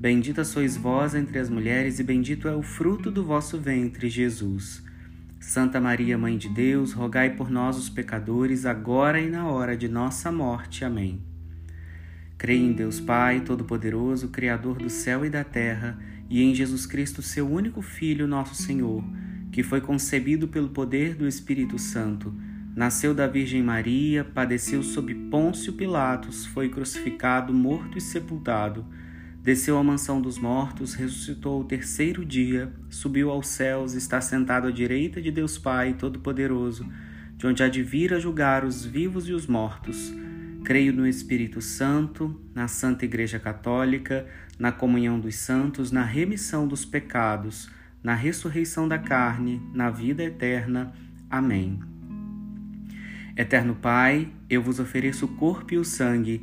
Bendita sois vós entre as mulheres, e bendito é o fruto do vosso ventre, Jesus. Santa Maria, Mãe de Deus, rogai por nós, os pecadores, agora e na hora de nossa morte. Amém. Creio em Deus Pai, Todo-Poderoso, Criador do céu e da terra, e em Jesus Cristo, seu único Filho, nosso Senhor, que foi concebido pelo poder do Espírito Santo, nasceu da Virgem Maria, padeceu sob Pôncio Pilatos, foi crucificado, morto e sepultado Desceu à mansão dos mortos, ressuscitou o terceiro dia, subiu aos céus, está sentado à direita de Deus Pai Todo-Poderoso, de onde há de vir a julgar os vivos e os mortos. Creio no Espírito Santo, na Santa Igreja Católica, na comunhão dos santos, na remissão dos pecados, na ressurreição da carne, na vida eterna. Amém. Eterno Pai, eu vos ofereço o corpo e o sangue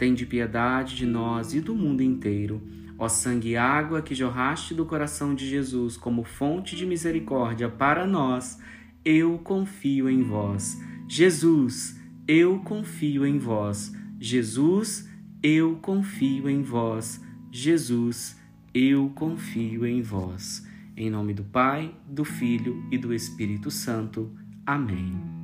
tende piedade de nós e do mundo inteiro. Ó sangue e água que jorraste do coração de Jesus como fonte de misericórdia para nós, eu confio em vós. Jesus, eu confio em vós. Jesus, eu confio em vós. Jesus, eu confio em vós. Em nome do Pai, do Filho e do Espírito Santo. Amém.